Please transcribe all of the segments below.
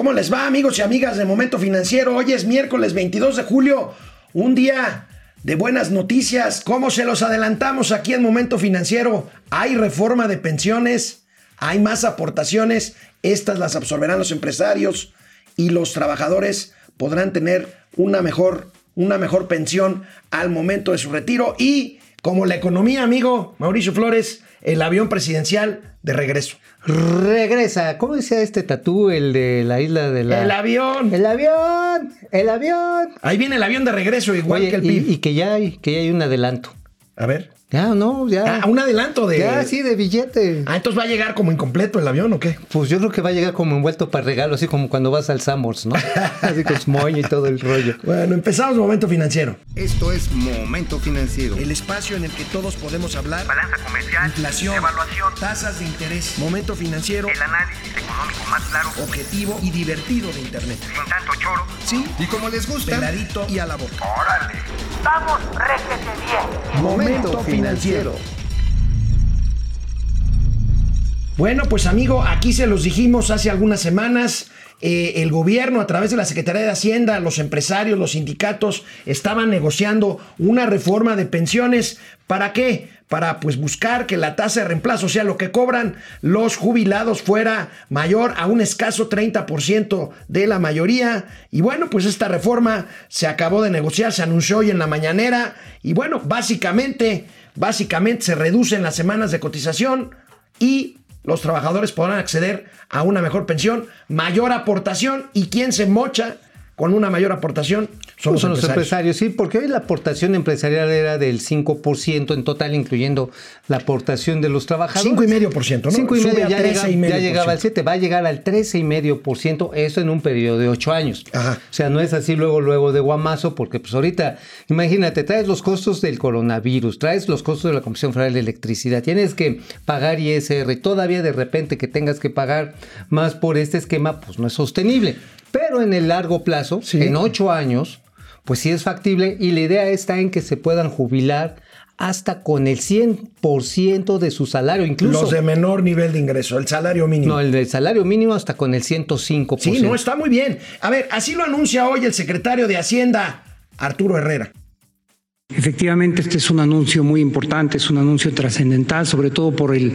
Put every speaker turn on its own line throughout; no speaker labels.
¿Cómo les va amigos y amigas de Momento Financiero? Hoy es miércoles 22 de julio, un día de buenas noticias. ¿Cómo se los adelantamos aquí en Momento Financiero? Hay reforma de pensiones, hay más aportaciones, estas las absorberán los empresarios y los trabajadores podrán tener una mejor, una mejor pensión al momento de su retiro y como la economía, amigo Mauricio Flores, el avión presidencial de regreso.
Regresa. ¿Cómo decía este tatú, el de la isla de la.
El avión.
El avión. El avión.
Ahí viene el avión de regreso, igual que el PIB.
Y, y, que ya hay, que ya hay un adelanto.
A ver.
Ya, no, ya.
Ah, un adelanto de.
Ya, sí, de billete.
Ah, entonces va a llegar como incompleto el avión o qué?
Pues yo creo que va a llegar como envuelto para regalo, así como cuando vas al Summers, ¿no? así con moño y todo el rollo.
Bueno, empezamos Momento Financiero.
Esto es Momento Financiero.
El espacio en el que todos podemos hablar.
Balanza comercial.
Inflación.
Evaluación.
Tasas de interés. Momento Financiero.
El análisis económico más claro.
Objetivo y divertido de Internet.
Sin tanto choro.
Sí.
Y como les gusta.
Peladito y a la boca.
¡Órale! ¡Vamos, réjete bien!
Momento Financiero. Bueno, pues amigo, aquí se los dijimos hace algunas semanas. Eh, el gobierno, a través de la Secretaría de Hacienda, los empresarios, los sindicatos, estaban negociando una reforma de pensiones. ¿Para qué? Para pues buscar que la tasa de reemplazo, sea, lo que cobran los jubilados fuera mayor a un escaso 30% de la mayoría. Y bueno, pues esta reforma se acabó de negociar, se anunció hoy en la mañanera. Y bueno, básicamente, básicamente se reducen las semanas de cotización y los trabajadores podrán acceder a una mejor pensión, mayor aportación y quien se mocha con una mayor aportación son, los,
son
empresarios.
los empresarios. Sí, porque hoy la aportación empresarial era del 5% en total, incluyendo la aportación de los trabajadores.
5,5%, ¿no?
5 y medio, ya,
13
llega-
y medio
ya llegaba al
por ciento.
7, va a llegar al 13,5%, eso en un periodo de 8 años.
Ajá.
O sea, no es así luego, luego de guamazo, porque pues ahorita, imagínate, traes los costos del coronavirus, traes los costos de la Comisión Federal de Electricidad, tienes que pagar ISR, todavía de repente que tengas que pagar más por este esquema, pues no es sostenible. Pero en el largo plazo,
Sí.
en 8 años, pues sí es factible y la idea está en que se puedan jubilar hasta con el 100% de su salario, incluso.
Los de menor nivel de ingreso, el salario mínimo.
No, el del salario mínimo hasta con el 105%.
sí, no, está muy bien. A ver, así lo anuncia hoy el secretario de Hacienda, Arturo Herrera.
Efectivamente, este es un anuncio muy importante, es un anuncio trascendental, sobre todo por el,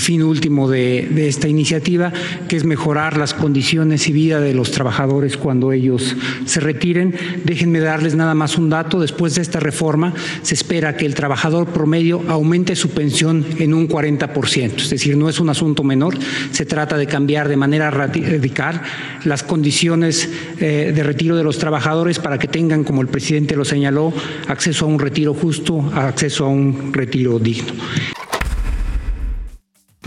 fin último de, de esta iniciativa, que es mejorar las condiciones y vida de los trabajadores cuando ellos se retiren. Déjenme darles nada más un dato. Después de esta reforma, se espera que el trabajador promedio aumente su pensión en un 40%. Es decir, no es un asunto menor. Se trata de cambiar de manera radical las condiciones eh, de retiro de los trabajadores para que tengan, como el presidente lo señaló, acceso a un retiro justo, acceso a un retiro digno.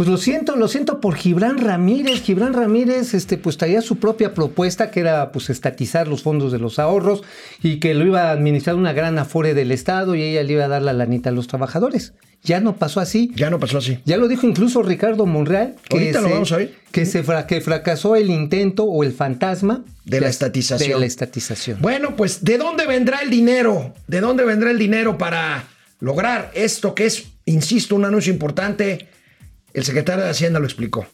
Pues lo siento, lo siento por Gibran Ramírez. Gibran Ramírez, este, pues traía su propia propuesta, que era pues estatizar los fondos de los ahorros y que lo iba a administrar una gran afore del Estado y ella le iba a dar la lanita a los trabajadores. Ya no pasó así.
Ya no pasó así.
Ya lo dijo incluso Ricardo Monreal. Que
Ahorita lo
se-
vamos a oír.
Que, se fra- que fracasó el intento o el fantasma
De la estatización.
De la estatización.
Bueno, pues ¿de dónde vendrá el dinero? ¿De dónde vendrá el dinero para lograr esto que es, insisto, un anuncio importante? El secretario de Hacienda lo explicó.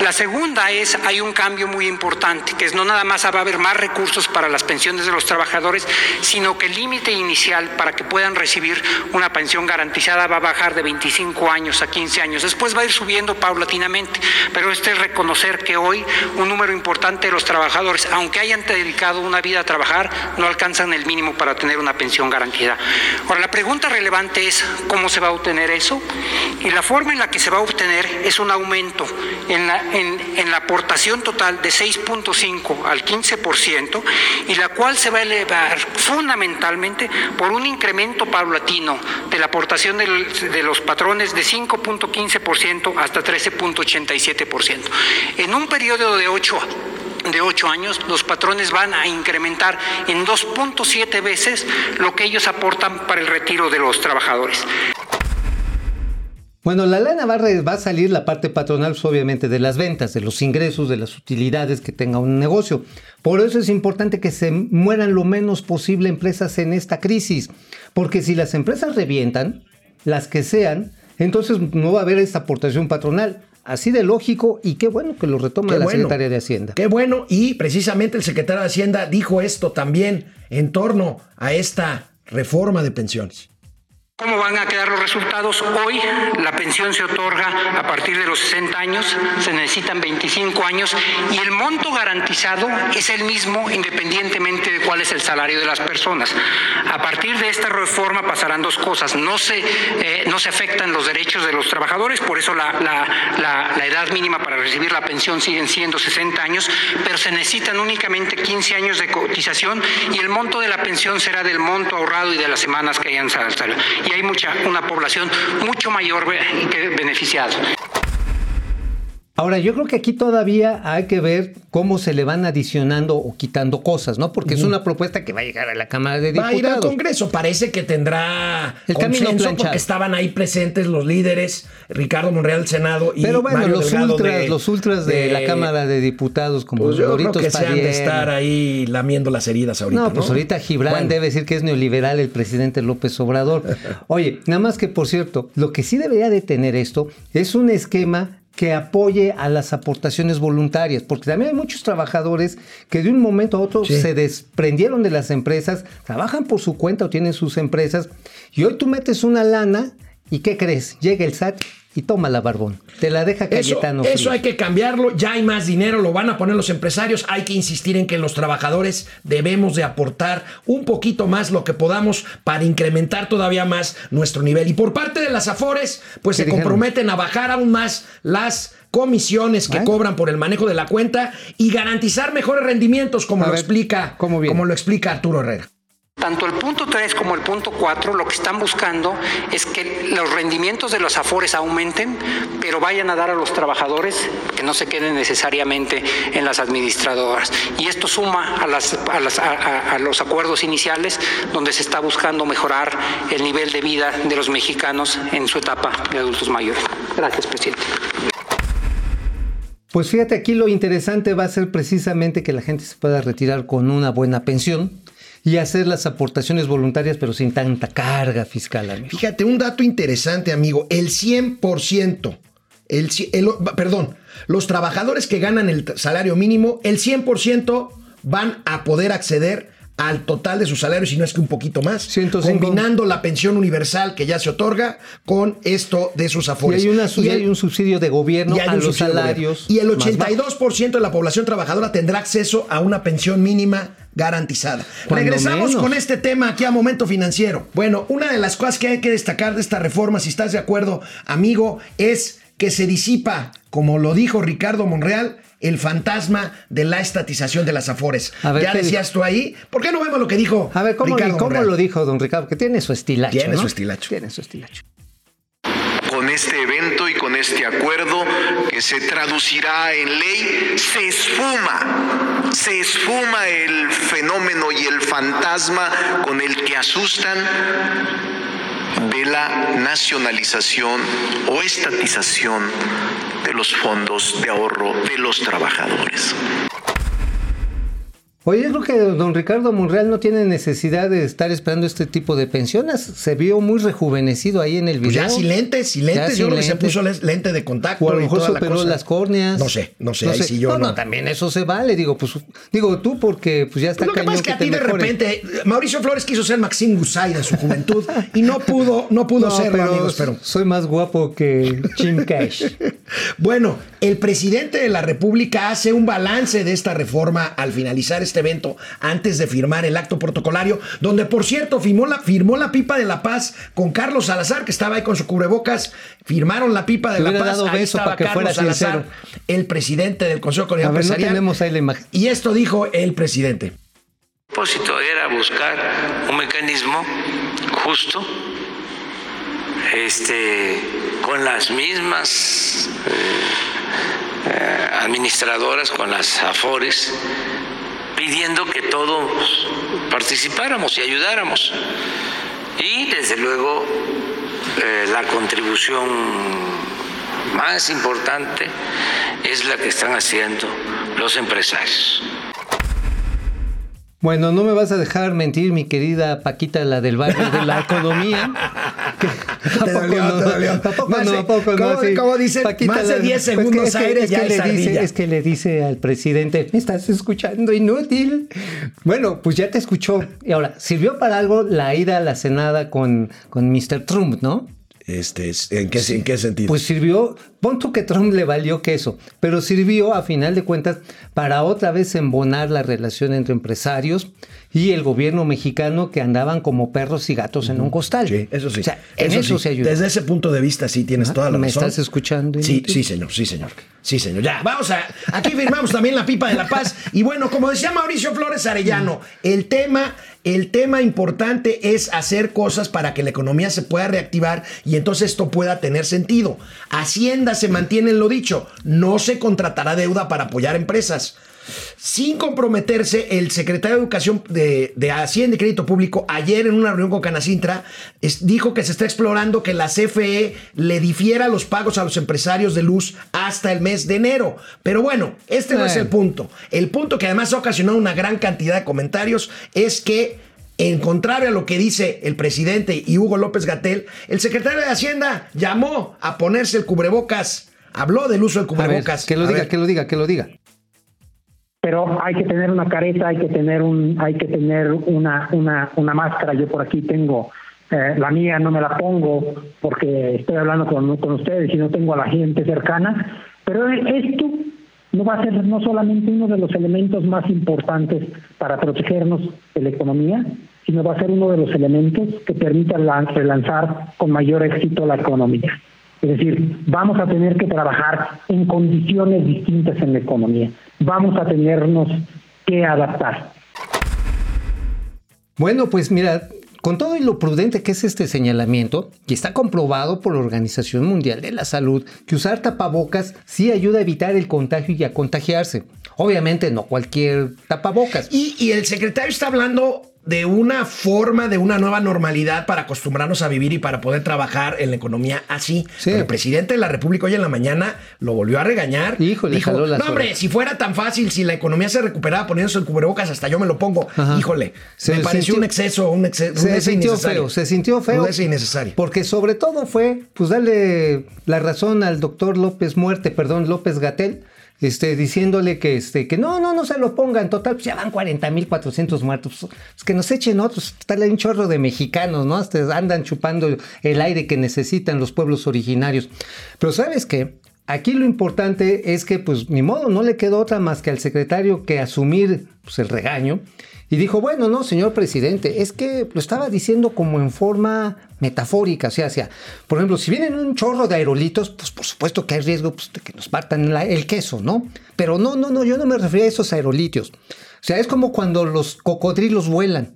La segunda es, hay un cambio muy importante, que es no nada más va a haber más recursos para las pensiones de los trabajadores, sino que el límite inicial para que puedan recibir una pensión garantizada va a bajar de 25 años a 15 años. Después va a ir subiendo paulatinamente, pero este es reconocer que hoy un número importante de los trabajadores, aunque hayan dedicado una vida a trabajar, no alcanzan el mínimo para tener una pensión garantizada. Ahora, la pregunta relevante es cómo se va a obtener eso, y la forma en la que se va a obtener es un aumento en la, en, la aportación total de 6.5 al 15% y la cual se va a elevar fundamentalmente por un incremento paulatino de la aportación de los patrones de 5.15% hasta 13.87%. En un periodo de 8 de 8 años, los patrones van a incrementar en 2.7 veces lo que ellos aportan para el retiro de los trabajadores.
Bueno, la lana va va a salir la parte patronal, pues, obviamente, de las ventas, de los ingresos, de las utilidades que tenga un negocio. Por eso es importante que se mueran lo menos posible empresas en esta crisis. Porque si las empresas revientan, las que sean, entonces no va a haber esta aportación patronal. así de lógico y qué bueno que lo retoma
Qué
la
bueno.
secretaria de Hacienda.
Qué bueno, y precisamente el secretario de Hacienda dijo esto también en torno a esta reforma de pensiones.
¿Cómo van a quedar los resultados? Hoy la pensión se otorga a partir de los 60 años, se necesitan 25 años y el monto garantizado es el mismo independientemente de cuál es el salario de las personas. A partir de esta reforma pasarán dos cosas. No se, eh, no se afectan los derechos de los trabajadores, por eso la, la- la- la edad mínima para recibir la pensión siguen siendo 60 años, pero se necesitan únicamente 15 años de cotización y el monto de la pensión será del monto ahorrado y de las semanas que hayan salido. Y hay mucha, una población mucho mayor que beneficiada.
Ahora, yo creo que aquí todavía hay que ver cómo se le van adicionando o quitando cosas, ¿no? Porque es una propuesta que va a llegar a la Cámara de
Va a ir al
Diputados.
Congreso. Parece que tendrá
El camino planchado.
porque estaban ahí presentes los líderes, Ricardo Monreal del Senado y
Pero bueno,
Mario
los
Delgado
ultras,
de-
los ultras de, la Cámara de Diputados, como
Pues yo creo que se han de
Padierna.
estar ahí lamiendo las heridas ahorita.
No, pues ahorita Gibran
Bueno.
debe decir que es neoliberal el presidente López Obrador. Oye, nada más que por cierto, lo que sí debería de tener esto es un esquema que apoye a las aportaciones voluntarias, porque también hay muchos trabajadores que de un momento a otro
Sí.
se desprendieron de las empresas, trabajan por su cuenta o tienen sus empresas, y hoy tú metes una lana y ¿qué crees? Llega el SAT y toma la barbón, te la deja
Eso,
Cayetano.
eso
Frías.
hay que cambiarlo, ya hay más dinero, lo van a poner los empresarios, hay que insistir en que los trabajadores debemos de aportar un poquito más lo que podamos para incrementar todavía más nuestro nivel. Y por parte de las Afores, pues
¿Qué
se
dijeron?
comprometen a bajar aún más las comisiones que
¿Eh?
cobran por el manejo de la cuenta y garantizar mejores rendimientos como
A
lo
ver,
explica como lo explica Arturo Herrera.
Tanto el punto 3 como el punto 4 lo que están buscando es que los rendimientos de los afores aumenten, pero vayan a dar a los trabajadores que no se queden necesariamente en las administradoras. Y esto suma a, las- a las- a- a- los acuerdos iniciales donde se está buscando mejorar el nivel de vida de los mexicanos en su etapa de adultos mayores. Gracias, presidente.
Pues fíjate, aquí lo interesante va a ser precisamente que la gente se pueda retirar con una buena pensión y hacer las aportaciones voluntarias, pero sin tanta carga fiscal, amigo.
Fíjate, un dato interesante, amigo. El 100%, el, el- perdón, los trabajadores que ganan el salario mínimo, el 100% van a poder acceder al total de su salario, si no es que un poquito más,
105.
combinando la pensión universal que ya se otorga con esto de sus
Y
afores.
hay, una, y
el-
hay un subsidio de gobierno
y hay
a
un
los salarios.
Y el
más bajos.
82% de la población trabajadora tendrá acceso a una pensión mínima garantizada.
Cuando
Regresamos
menos.
con este tema aquí a Momento Financiero. Bueno, una de las cosas que hay que destacar de esta reforma, si estás de acuerdo, amigo, es que se disipa, como lo dijo Ricardo Monreal, el fantasma de la estatización de las afores.
A ver,
ya
¿qué
decías tú ahí. ¿Por qué no vemos lo que dijo
A ver, ¿cómo,
Ricardo
cómo
Monreal?
lo dijo don Ricardo? Que tiene su estilacho.
Tiene
¿no?
su estilacho.
Tiene su estilacho.
Con este evento y con este acuerdo que se traducirá en ley, se esfuma, se esfuma el fenómeno y el fantasma con el que asustan de la nacionalización o estatización los fondos de ahorro de los trabajadores.
Oye, yo creo que don Ricardo Monreal no tiene necesidad de estar esperando este tipo de pensiones. Se vio muy rejuvenecido ahí en el video.
Pues ya lentes. sin yo creo que se puso lente de contacto.
O a lo mejor
toda la
superó
cosa.
las córneas.
No sé, no sé, ahí sí yo
no,
no.
no, también eso se vale. Digo, pues, digo tú porque pues ya está
Lo que pasa es que a ti de repente, Mauricio Flores quiso ser Maxim Gusay de su juventud y no pudo, no pudo
No,
serlo,
pero
amigos, pero
soy más guapo que Jim Cash.
bueno, el presidente de la República hace un balance de esta reforma al finalizar este evento antes de firmar el acto protocolario, donde por cierto firmó la, firmó la pipa de la paz con Carlos Salazar, que estaba ahí con su cubrebocas, firmaron la pipa de la paz,
dado
ahí
beso
estaba
para que fuera
Carlos Salazar,
sincero.
el presidente del Consejo
no tenemos ahí la imagen.
Y esto dijo el presidente.
El propósito era buscar un mecanismo justo, este, con las mismas eh, eh, administradoras, con las AFORES, pidiendo que todos participáramos y ayudáramos. Y desde luego eh, la contribución más importante es la que están haciendo los empresarios.
Bueno, no me vas a dejar mentir, mi querida Paquita, la del barrio de la economía. Que- ¿A
Te
poco
dolió,
no?
te dolió.
¿A poco
Más
no?
¿cómo-
Sí.
cómo dicen? Más de
la-
10
pues que-
segundos
es que-
aire
es
ya
que le dice. Es que le dice al presidente, me estás escuchando inútil. Bueno, pues ya te escuchó. Y ahora, sirvió para algo la ida a la cenada con, con Mr. Trump, ¿no?
Este, es- ¿en, qué, ¿En qué sentido?
Pues sirvió, pon tú que Trump le valió queso, pero sirvió a final de cuentas para otra vez embonar la relación entre empresarios y el gobierno mexicano que andaban como perros y gatos en un costal.
Sí, eso sí.
O sea, en eso,
sí.
se ayudó.
Desde ese punto de vista sí tienes
Ah,
toda la
¿me
razón.
estás escuchando,
Sí, sí, señor, sí, señor. Sí, señor. Ya, vamos a. Aquí firmamos también la pipa de la paz. Y bueno, como decía Mauricio Flores Arellano, el tema, el tema importante es hacer cosas para que la economía se pueda reactivar y entonces esto pueda tener sentido. Hacienda se mantiene en lo dicho, no se contratará deuda para apoyar empresas. Sin comprometerse, el secretario de Educación de, de Hacienda y Crédito Público, ayer en una reunión con Canacintra, es- dijo que se está explorando que la CFE le difiera los pagos a los empresarios de luz hasta el mes de enero. Pero bueno, este no es el punto. El punto que además ha ocasionado una gran cantidad de comentarios es que, en contrario a lo que dice el presidente y Hugo López Gatel, el secretario de Hacienda llamó a ponerse el cubrebocas. Habló del uso del
A ver,
cubrebocas.
que lo
A
diga,
ver.
que lo diga, que lo diga.
Pero hay que tener una careta, hay que tener un, hay que tener una, una, una máscara. Yo por aquí tengo eh, la mía, no me la pongo porque estoy hablando con, con ustedes y no tengo a la gente cercana. Pero esto no va a ser no solamente uno de los elementos más importantes para protegernos de la economía, sino va a ser uno de los elementos que permitan la- relanzar con mayor éxito la economía. Es decir, vamos a tener que trabajar en condiciones distintas en la economía. Vamos a tenernos que adaptar.
Bueno, pues mira, con todo y lo prudente que es este señalamiento, y está comprobado por la Organización Mundial de la Salud que usar tapabocas sí ayuda a evitar el contagio y a contagiarse. Obviamente no cualquier tapabocas.
Y, y el secretario está hablando de una forma, de una nueva normalidad para acostumbrarnos a vivir y para poder trabajar en la economía así.
Sí.
El presidente de la República hoy en la mañana lo volvió a regañar.
Híjole,
Dijo, no hombre,
orejas".
si fuera tan fácil, si la economía se recuperaba poniéndose el cubrebocas, hasta yo me lo pongo.
Ajá.
Híjole,
Se
me pareció
sintió-
un exceso, un exceso.
Se sintió feo, se sintió feo.
Rudeza innecesaria.
Porque sobre todo fue, pues darle la razón al doctor López Muerte, perdón, López Gatel, este, diciéndole que, este, que no, no, no se lo pongan. Total, pues ya van 40.400 muertos. Pues que nos echen otros. Está un chorro de mexicanos, ¿no? Hasta andan chupando el aire que necesitan los pueblos originarios. Pero ¿sabes qué? Aquí lo importante es que, pues, ni modo, no le quedó otra más que al secretario que asumir pues, el regaño. Y dijo, bueno, no, señor presidente, es que lo estaba diciendo como en forma metafórica, o sea, por ejemplo, si vienen un chorro de aerolitos, pues por supuesto que hay riesgo pues, de que nos partan el queso, ¿no? Pero no, no, no, yo no me refería a esos aerolitos. O sea, es como cuando los cocodrilos vuelan.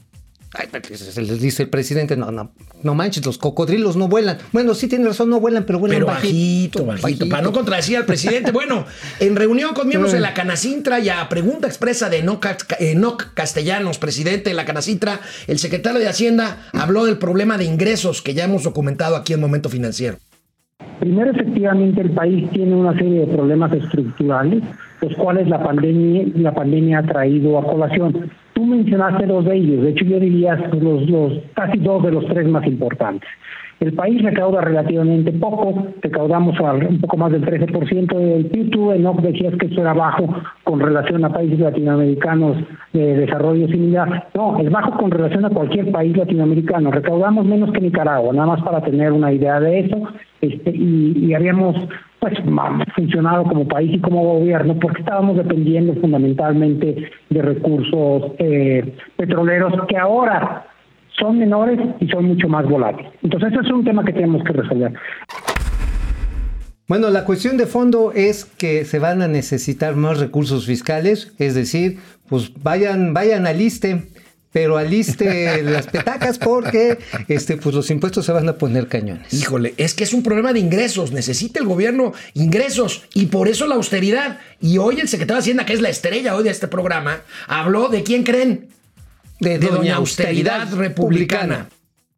Ay, se les dice el presidente, no, no, no manches, los cocodrilos no vuelan. Bueno, sí tiene razón, no vuelan, pero vuelan
Pero bajito, bajito, para no contradecir al presidente. Bueno, en reunión con miembros de la Canacintra y a pregunta expresa de Enoc Enoc Castellanos, presidente de la Canacintra, el secretario de Hacienda habló del problema de ingresos que ya hemos documentado aquí en Momento Financiero.
Primero, efectivamente, el país tiene una serie de problemas estructurales, los cuales la pandemia, la pandemia ha traído a colación. Tú mencionaste dos de ellos, de hecho yo diría los, los casi dos de los tres más importantes. El país recauda relativamente poco, recaudamos un poco más del 13% del PIB. Tú, Enoch, decías que eso era bajo con relación a países latinoamericanos de desarrollo similar. No, es bajo con relación a cualquier país latinoamericano. Recaudamos menos que Nicaragua, nada más para tener una idea de eso. Este, y, y habíamos pues funcionado como país y como gobierno porque estábamos dependiendo fundamentalmente de recursos eh, petroleros que ahora son menores y son mucho más volátiles. Entonces, ese es un tema que tenemos que resolver.
Bueno, la cuestión de fondo es que se van a necesitar más recursos fiscales, es decir, pues vayan, vayan al ISTE, pero aliste las petacas porque este, pues los impuestos se van a poner cañones.
Híjole, es que es un problema de ingresos. Necesita el gobierno ingresos y por eso la austeridad. Y hoy el secretario de Hacienda, que es la estrella hoy de este programa, habló de quién creen.
De,
De Doña Austeridad Republicana.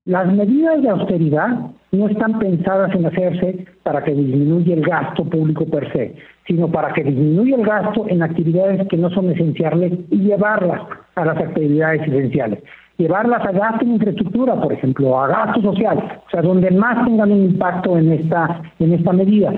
Las medidas de austeridad no están pensadas en hacerse para que disminuya el gasto público per se, sino para que disminuya el gasto en actividades que no son esenciales y llevarlas a las actividades esenciales. Llevarlas a gasto en infraestructura, por ejemplo, a gasto social, o sea, donde más tengan un impacto en esta, en esta medida.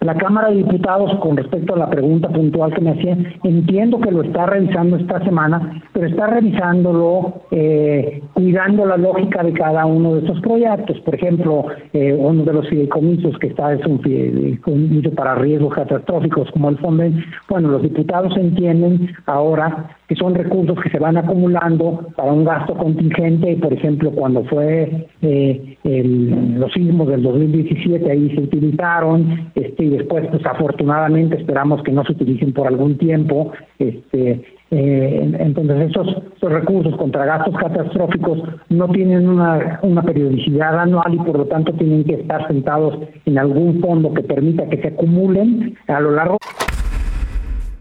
La Cámara de Diputados, con respecto a la pregunta puntual que me hacían, entiendo que lo está revisando esta semana, pero está revisándolo eh, cuidando la lógica de cada uno de estos proyectos. Por ejemplo, eh, uno de los fideicomisos que está es un fideicomiso para riesgos catastróficos como el fondo. Bueno, los diputados entienden ahora que son recursos que se van acumulando para un gasto contingente, por ejemplo, cuando fue eh, el, los sismos del 2017, ahí se utilizaron, este, y después, pues afortunadamente esperamos que no se utilicen por algún tiempo, este, eh, entonces esos, esos, recursos contra gastos catastróficos no tienen una, una periodicidad anual y por lo tanto tienen que estar sentados en algún fondo que permita que se acumulen a lo largo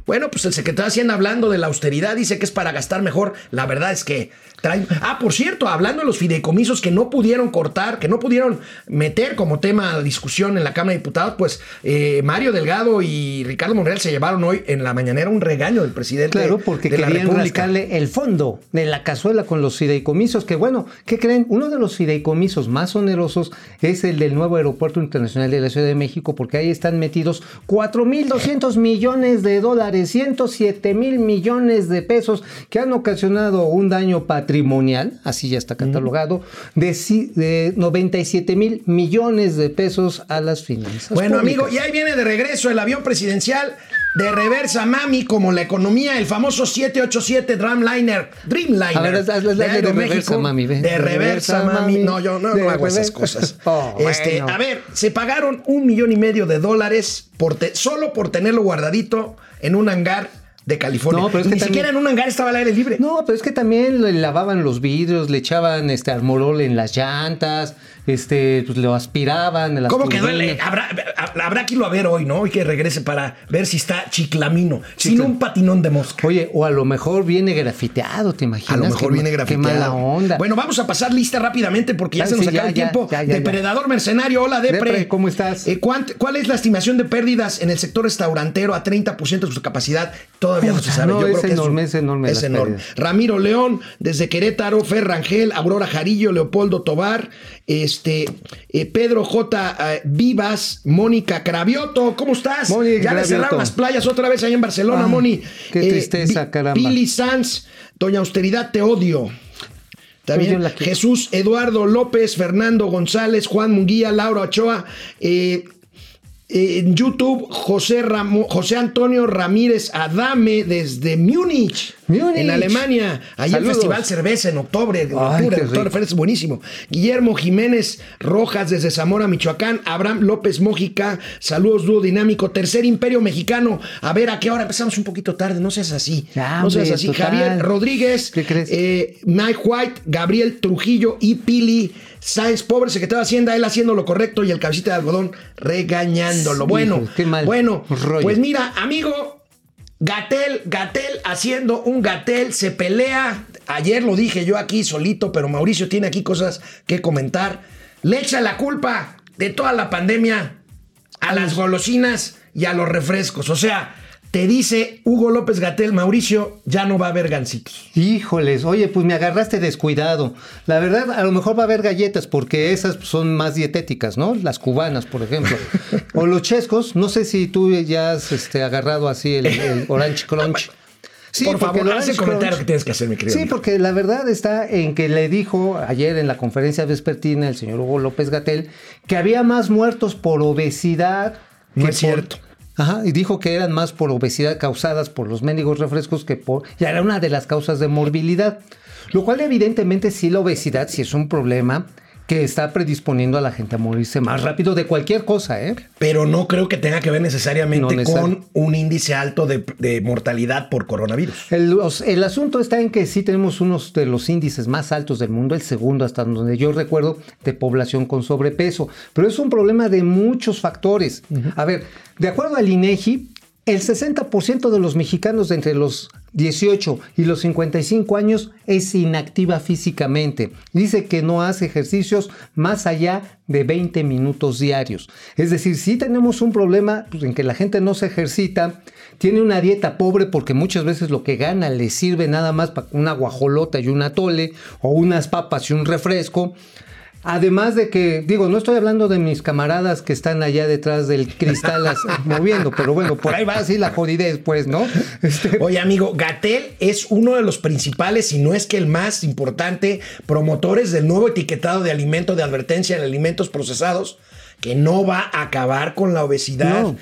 bueno, pues el secretario de Hacienda hablando de la austeridad dice que es para gastar mejor. La verdad es que traen... Ah, por cierto, hablando de los fideicomisos que no pudieron cortar, que no pudieron meter como tema de discusión en la Cámara de Diputados, pues eh, Mario Delgado y Ricardo Monreal se llevaron hoy en la mañanera un regaño del presidente
claro, porque
de
querían rascarle el fondo de la cazuela con los fideicomisos, que bueno, ¿qué creen? Uno de los fideicomisos más onerosos es el del nuevo Aeropuerto Internacional de la Ciudad de México, porque ahí están metidos 4.200 millones de dólares 107 mil millones de pesos que han ocasionado un daño patrimonial, así ya está catalogado, de, de 97 mil millones de pesos a las finanzas.
Bueno,
públicas.
amigo, y ahí viene de regreso el avión presidencial de reversa mami como la economía, el famoso 787 Dreamliner, Dreamliner.
A ver, haz- haz- haz-
de
de reversa, mami, ven.
De reversa, mami. No, yo no, hago esas cosas.
Oh,
este,
bueno.
A ver, se pagaron un millón y medio de dólares por te- solo por tenerlo guardadito en un hangar de California.
No, pero es que
Ni
también-
siquiera en un hangar estaba al aire libre.
No, pero es que también le lavaban los vidrios, le echaban este armorol en las llantas, este, pues lo aspiraban. las
¿Cómo
turbinas.
el- Habrá, habrá que irlo a ver hoy, ¿no? Hoy que regrese para ver si está chiclamino, sin un patinón de mosca.
Oye, o a lo mejor viene grafiteado, ¿te imaginas?
A lo mejor
Qué
viene grafiteado.
Qué mala onda.
Bueno, vamos a pasar lista rápidamente porque ya se nos
sí,
acaba
ya,
el tiempo.
ya, ya.
Depredador mercenario, hola Depre.
Depre, ¿cómo estás?
Eh, ¿cuánt- ¿Cuál es la estimación de pérdidas en el sector restaurantero a 30% de su capacidad? Todavía no se sabe.
no,
Yo
es
creo que
enorme, es enorme
Es enorme.
pérdidas.
Ramiro León, desde Querétaro, Fer Rangel, Aurora Jarillo, Leopoldo Tobar, este, eh, Pedro J. eh, Vivas, Mónica Cravioto, ¿cómo estás?
Moni
ya le cerraron las playas otra vez ahí en Barcelona,
Ay,
Moni.
qué
Eh,
tristeza, caramba.
Pili Sanz, Doña Austeridad, te odio. Está
Pues.
Jesús Eduardo López, Fernando González, Juan Munguía, Laura Ochoa. eh, eh, en YouTube, José, Ramo- José Antonio Ramírez Adame desde Múnich,
Múnich.
en Alemania. Allí el. Festival Cerveza en octubre, en octubre, es buenísimo. Guillermo Jiménez Rojas desde Zamora, Michoacán. Abraham López Mójica, saludos dúo dinámico. Tercer Imperio Mexicano. A ver a qué hora empezamos un poquito tarde, no seas así.
Ya,
no seas así.
total.
Javier Rodríguez,
¿Qué crees?
eh, Mike White, Gabriel Trujillo y Pili Sáenz, pobre secretario de Hacienda, él haciendo lo correcto y el cabecita de algodón regañándolo. Bueno,
qué mal
bueno,
rollo.
pues mira, amigo, Gatel, Gatel haciendo un Gatel, se pelea. Ayer lo dije yo aquí solito, pero Mauricio tiene aquí cosas que comentar. Le echa la culpa de toda la pandemia a las golosinas y a los refrescos. O sea, te dice Hugo López Gatel, Mauricio, ya no va a haber gancitos.
Híjoles, oye, pues me agarraste descuidado. La verdad, a lo mejor va a haber galletas porque esas son más dietéticas, ¿no? Las cubanas, por ejemplo. o los chescos, no sé si tú ya has este, agarrado así el, el Orange Crunch. Sí,
Por favor, haz el comentario que tienes que hacer, mi querido.
Sí,
amigo.
porque la verdad está en que le dijo ayer en la conferencia vespertina el señor Hugo López Gatel que había más muertos por obesidad.
No
que
es
por-
cierto.
Ajá, y dijo que eran más por obesidad causadas por los mendigos refrescos que por... Ya era una de las causas de morbilidad. Lo cual evidentemente sí la obesidad sí es un problema que está predisponiendo a la gente a morirse más rápido de cualquier cosa, ¿eh?
Pero no creo que tenga que ver necesariamente
No
con un índice alto de, de mortalidad por coronavirus.
El, los- el asunto está en que sí tenemos uno de los índices más altos del mundo, el segundo hasta donde yo recuerdo, de población con sobrepeso. Pero es un problema de muchos factores. A ver, de acuerdo al INEGI, el 60% de los mexicanos de entre los 18 y los 55 años es inactiva físicamente. Dice que no hace ejercicios más allá de 20 minutos diarios. Es decir, si tenemos un problema pues, en que la gente no se ejercita, tiene una dieta pobre porque muchas veces lo que gana le sirve nada más para una guajolota y un atole o unas papas y un refresco. Además de que, digo, no estoy hablando de mis camaradas que están allá detrás del cristal moviendo, pero bueno, por ahí va así la jodidez, pues, ¿no? Este,
Oye, amigo, Gatel es uno de los principales, si no es que el más importante, promotores del nuevo etiquetado de alimento de advertencia de alimentos procesados, que no va a acabar con la obesidad.
No.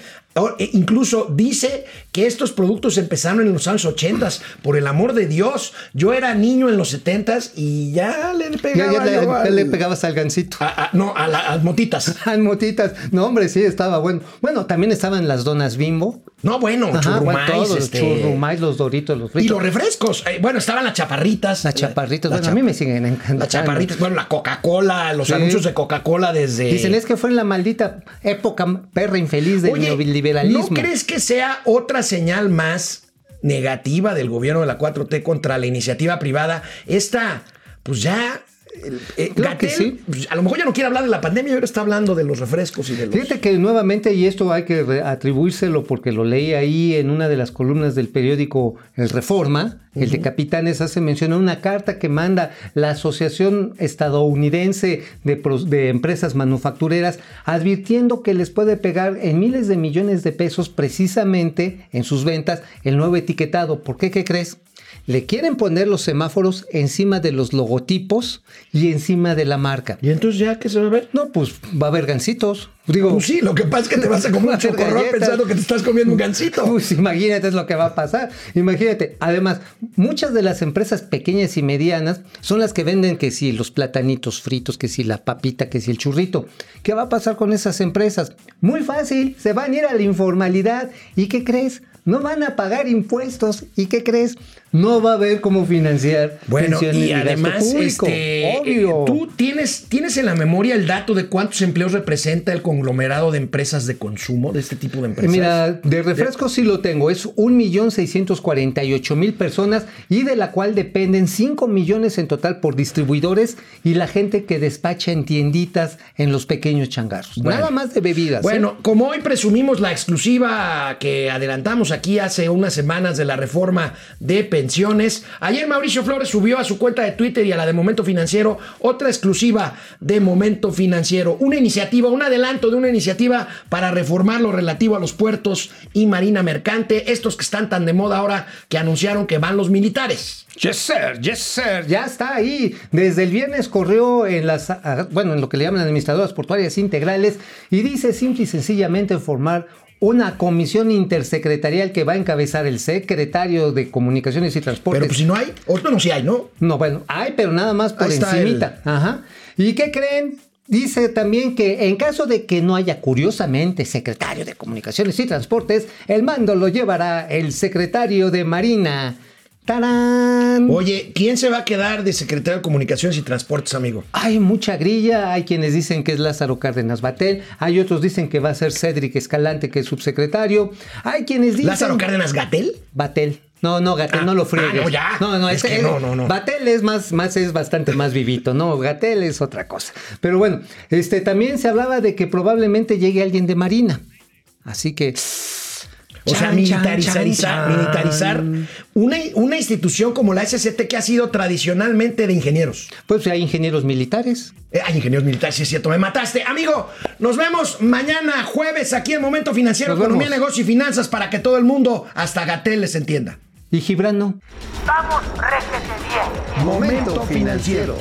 E Incluso dice que estos productos empezaron en los años 80 por el amor de Dios. Yo era niño en los 70 y ya le pegaba.
ya le,
al-
pegabas al gancito.
a- a- no, a las motitas.
Al motitas. No, hombre, sí, estaba bueno. Bueno, también estaban las donas bimbo.
No, bueno,
Ajá, bueno,
churrumais,
todos,
este,
los churrumais, los doritos, los
Y
fritos.
los refrescos. Eh, Bueno, estaban las chaparritas.
Las chaparritas, bueno, a mí me siguen encantando.
Las chaparritas, bueno, la Coca-Cola, los
Sí.
anuncios de Coca-Cola desde.
Dicen, es que fue en la maldita época perra infeliz del
Oye, ¿no crees que sea otra señal más negativa del gobierno de la 4T contra la iniciativa privada? Esta, pues ya. El- eh,
Creo que sí.
pues, a lo mejor ya no quiere hablar de la pandemia, ahora está hablando de los refrescos y de los.
Fíjate que nuevamente, y esto hay que atribuírselo porque lo leí ahí en una de las columnas del periódico El Reforma, el de Capitanes hace mención a una carta que manda la Asociación Estadounidense de, de Empresas Manufactureras advirtiendo que les puede pegar en miles de millones de pesos precisamente en sus ventas el nuevo etiquetado. ¿Por qué? ¿Qué crees? Le quieren poner los semáforos encima de los logotipos y encima de la marca.
¿Y entonces ya qué se va a ver?
No, pues va a haber gancitos. Digo,
Pues sí, lo que pasa es que te vas a comer un chocorrol pensando que te estás comiendo un gancito.
Pues imagínate es lo que va a pasar. Imagínate. Además, muchas de las empresas pequeñas y medianas son las que venden que si los platanitos fritos, que si la papita, que si el churrito. ¿Qué va a pasar con esas empresas? Muy fácil, se van a ir a la informalidad. ¿Y qué crees? No van a pagar impuestos. ¿Y qué crees? No va a haber cómo financiar
Bueno, y además,
público.
este,
Obvio.
eh, tú tienes, tienes en la memoria el dato de cuántos empleos representa el conglomerado de empresas de consumo, de este tipo de empresas.
Mira, de refrescos sí lo tengo, es 1.648.000 personas y de la cual dependen 5 millones en total por distribuidores y la gente que despacha en tienditas en los pequeños changarros.
Bueno.
Nada más de bebidas. ¿eh?
Bueno, como hoy presumimos la exclusiva que adelantamos aquí hace unas semanas de la reforma de pensiones, ayer Mauricio Flores subió a su cuenta de Twitter y a la de Momento Financiero otra exclusiva de Momento Financiero, una iniciativa, un adelanto de una iniciativa para reformar lo relativo a los puertos y marina mercante, estos que están tan de moda ahora que anunciaron que van los militares.
Yes, sir, yes, sir. Ya está ahí. Desde el viernes corrió en las, ah, bueno, en lo que le llaman administradoras portuarias integrales y dice simple y sencillamente formar una comisión intersecretarial que va a encabezar el secretario de Comunicaciones y Transportes.
Pero pues si no hay, o no, si hay, ¿no?
No, bueno, hay, pero nada más por encimita. Ajá. ¿Y qué creen? Dice también que en caso de que no haya curiosamente secretario de Comunicaciones y Transportes, el mando lo llevará el secretario de Marina. ¡Tarán!
Oye, ¿quién se va a quedar de secretario de Comunicaciones y Transportes, amigo?
Hay mucha grilla, hay quienes dicen que es Lázaro Cárdenas Batel, hay otros dicen que va a ser Cédric Escalante, que es subsecretario, hay quienes dicen...
¿Lázaro Cárdenas Gatel?
Batel. No, no, Gatel,
Ah,
no lo friegues.
ah, no, ya.
No, no,
Es
este-
que no, no, no.
Batel es más, más, es bastante más vivito, ¿no? Gatel es otra cosa. Pero bueno, este también se hablaba de que probablemente llegue alguien de Marina. Así que.
O sea, militarizar,
chan, chan, chan.
militarizar una, una institución como la SCT que ha sido tradicionalmente de ingenieros.
Pues hay ingenieros militares.
Eh, hay ingenieros militares, sí es cierto, me mataste. Amigo, nos vemos mañana jueves aquí en Momento Financiero,
Nos
Economía,
vemos.
Negocio y Finanzas para que todo el mundo, hasta Gatel, les entienda.
Y Gibran no.
Vamos, réjete bien.
Momento financiero.